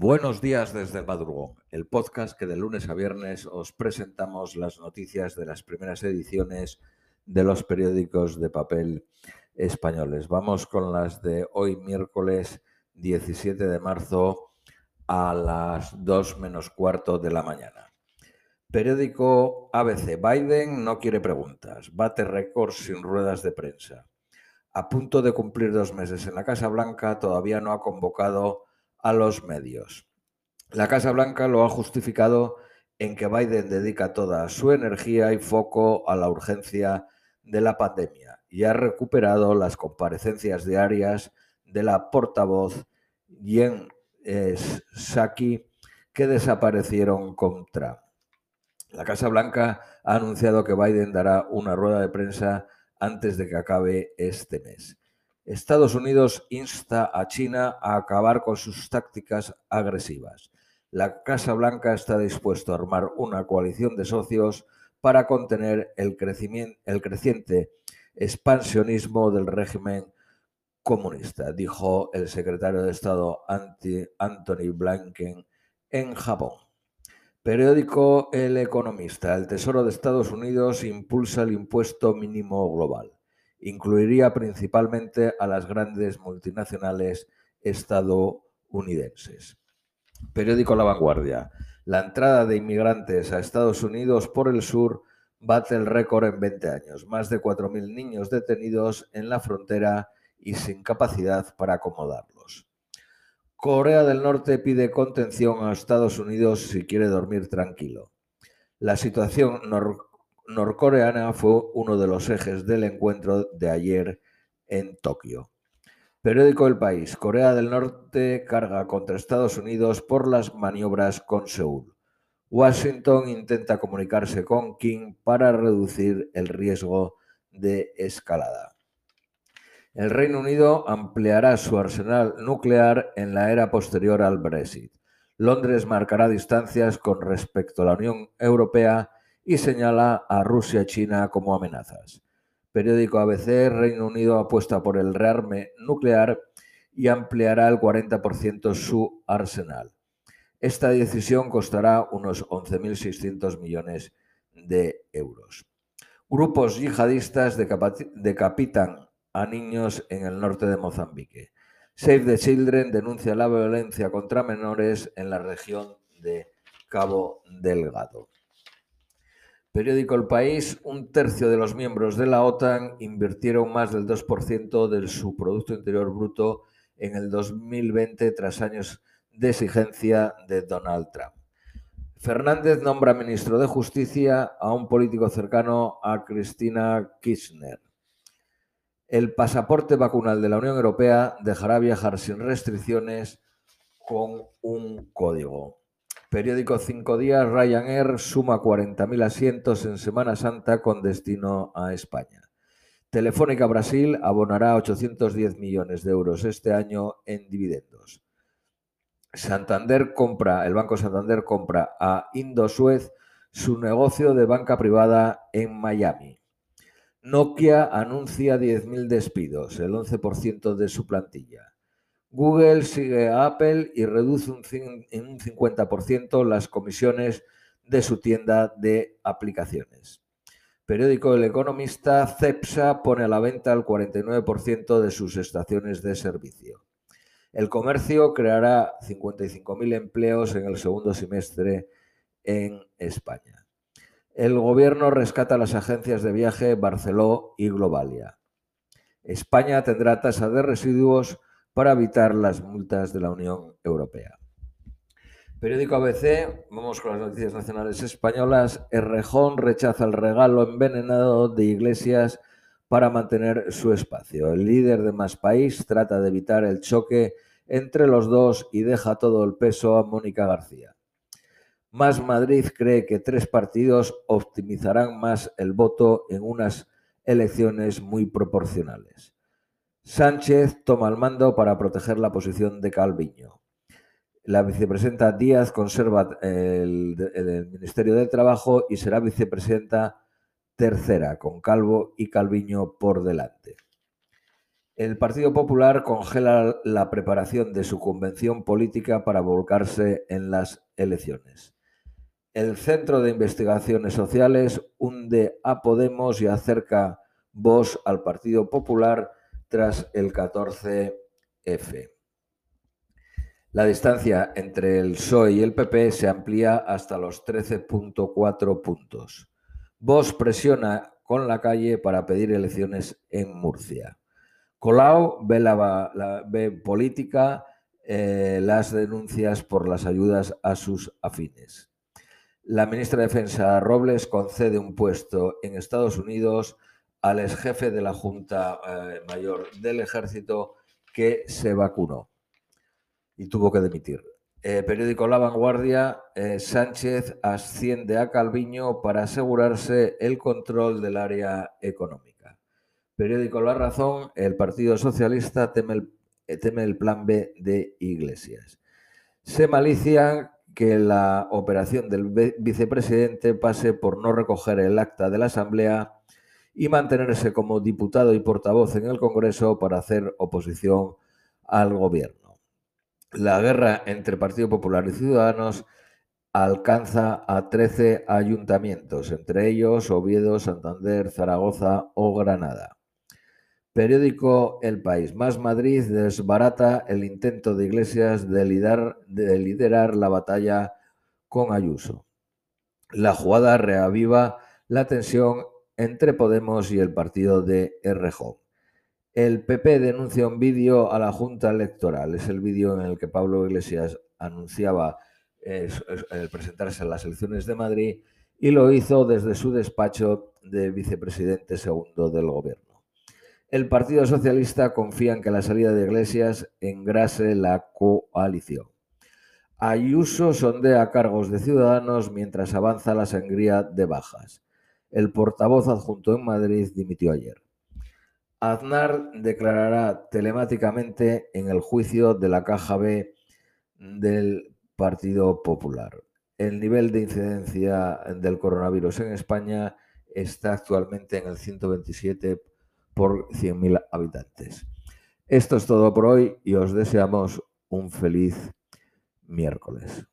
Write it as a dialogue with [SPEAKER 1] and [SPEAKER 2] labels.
[SPEAKER 1] Buenos días desde el madrugón, el podcast que de lunes a viernes os presentamos las noticias de las primeras ediciones de los periódicos de papel españoles. Vamos con las de hoy miércoles 17 de marzo a las 2 menos cuarto de la mañana. Periódico ABC. Biden no quiere preguntas. Bate récords sin ruedas de prensa. A punto de cumplir dos meses en la Casa Blanca, todavía no ha convocado a los medios. La Casa Blanca lo ha justificado en que Biden dedica toda su energía y foco a la urgencia de la pandemia y ha recuperado las comparecencias diarias de la portavoz Jen Psaki que desaparecieron con Trump. La Casa Blanca ha anunciado que Biden dará una rueda de prensa antes de que acabe este mes. Estados Unidos insta a China a acabar con sus tácticas agresivas. La Casa Blanca está dispuesto a armar una coalición de socios para contener el, el creciente expansionismo del régimen comunista, dijo el secretario de Estado Anthony Blinken en Japón. Periódico El Economista. El Tesoro de Estados Unidos impulsa el impuesto mínimo global incluiría principalmente a las grandes multinacionales estadounidenses. Periódico La Vanguardia. La entrada de inmigrantes a Estados Unidos por el sur bate el récord en 20 años. Más de 4.000 niños detenidos en la frontera y sin capacidad para acomodarlos. Corea del Norte pide contención a Estados Unidos si quiere dormir tranquilo. La situación norcoreana fue uno de los ejes del encuentro de ayer en Tokio. Periódico El País. Corea del Norte carga contra Estados Unidos por las maniobras con Seúl. Washington intenta comunicarse con Kim para reducir el riesgo de escalada. El Reino Unido ampliará su arsenal nuclear en la era posterior al Brexit. Londres marcará distancias con respecto a la Unión Europea y señala a Rusia y China como amenazas. Periódico ABC, Reino Unido apuesta por el rearme nuclear y ampliará el 40% su arsenal. Esta decisión costará unos 11.600 millones de euros. Grupos yihadistas decapitan a niños en el norte de Mozambique. Save the Children denuncia la violencia contra menores en la región de Cabo Delgado. Periódico El País, un tercio de los miembros de la OTAN invirtieron más del 2% de su Producto Interior Bruto en el 2020 tras años de exigencia de Donald Trump. Fernández nombra ministro de Justicia a un político cercano a Cristina Kirchner. El pasaporte vacunal de la Unión Europea dejará viajar sin restricciones con un código. Periódico Cinco Días, Ryanair suma 40.000 asientos en Semana Santa con destino a España. Telefónica Brasil abonará 810 millones de euros este año en dividendos. Santander compra, el Banco Santander compra a Indosuez su negocio de banca privada en Miami. Nokia anuncia 10.000 despidos, el 11% de su plantilla. Google sigue a Apple y reduce en un 50% las comisiones de su tienda de aplicaciones. Periódico El Economista, CEPSA pone a la venta el 49% de sus estaciones de servicio. El comercio creará 55.000 empleos en el segundo semestre en España. El gobierno rescata las agencias de viaje Barceló y Globalia. España tendrá tasa de residuos para evitar las multas de la Unión Europea. Periódico ABC, vamos con las noticias nacionales españolas. Errejón rechaza el regalo envenenado de Iglesias para mantener su espacio. El líder de Más País trata de evitar el choque entre los dos y deja todo el peso a Mónica García. Más Madrid cree que tres partidos optimizarán más el voto en unas elecciones muy proporcionales. Sánchez toma el mando para proteger la posición de Calviño. La vicepresidenta Díaz conserva el, Ministerio del Trabajo y será vicepresidenta tercera, con Calvo y Calviño por delante. El Partido Popular congela la preparación de su convención política para volcarse en las elecciones. El Centro de Investigaciones Sociales hunde a Podemos y acerca voz al Partido Popular tras el 14F. La distancia entre el PSOE y el PP se amplía hasta los 13.4 puntos. Vox presiona con la calle para pedir elecciones en Murcia. Colau ve, la, política eh, las denuncias por las ayudas a sus afines. La ministra de Defensa Robles concede un puesto en Estados Unidos al ex jefe de la Junta eh, Mayor del Ejército que se vacunó y tuvo que demitir. Eh, periódico La Vanguardia, Sánchez asciende a Calviño para asegurarse el control del área económica. Periódico La Razón, el Partido Socialista teme el, eh, teme el plan B de Iglesias. Se malicia que la operación del vicepresidente pase por no recoger el acta de la Asamblea y mantenerse como diputado y portavoz en el Congreso para hacer oposición al gobierno. La guerra entre Partido Popular y Ciudadanos alcanza a 13 ayuntamientos, entre ellos Oviedo, Santander, Zaragoza o Granada. Periódico El País. Más Madrid desbarata el intento de Iglesias de liderar, la batalla con Ayuso. La jugada reaviva la tensión entre Podemos y el partido de Errejón. El PP denuncia un vídeo a la Junta Electoral. Es el vídeo en el que Pablo Iglesias anunciaba el presentarse a las elecciones de Madrid y lo hizo desde su despacho de vicepresidente segundo del gobierno. El Partido Socialista confía en que la salida de Iglesias engrase la coalición. Ayuso sondea cargos de ciudadanos mientras avanza la sangría de bajas. El portavoz adjunto en Madrid dimitió ayer. Aznar declarará telemáticamente en el juicio de la caja B del Partido Popular. El nivel de incidencia del coronavirus en España está actualmente en el 127 por 100.000 habitantes. Esto es todo por hoy y os deseamos un feliz miércoles.